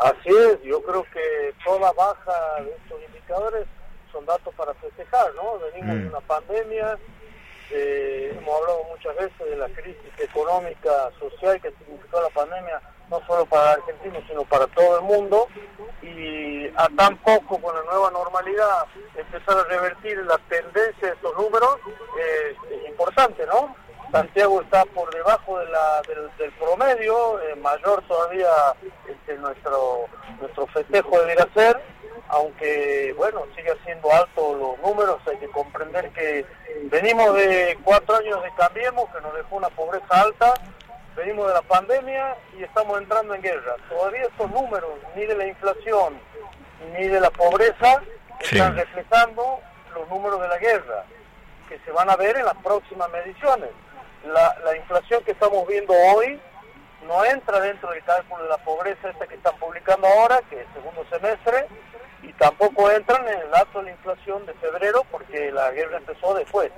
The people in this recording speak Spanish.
Así es, yo creo que toda baja de estos indicadores son datos para festejar, ¿no? Venimos de una pandemia, eh, hemos hablado muchas veces de la crisis económica, social que significó la pandemia, no solo para Argentina, sino para todo el mundo, y a tan poco con la nueva normalidad empezar a revertir la tendencia de estos números eh, es importante, ¿no? Santiago está por debajo de la, del, promedio, eh, mayor todavía este, nuestro, nuestro festejo debería ser, aunque bueno, sigue siendo alto los números, hay que comprender que venimos de cuatro años de Cambiemos, que nos dejó una pobreza alta, venimos de la pandemia y estamos entrando en guerra. Todavía estos números, ni de la inflación, ni de la pobreza, están reflejando los números de la guerra, que se van a ver en las próximas mediciones la, inflación que estamos viendo hoy no entra dentro del cálculo de la pobreza esta que están publicando ahora, que es el segundo semestre, y tampoco entran en el dato de la inflación de febrero porque la guerra empezó después.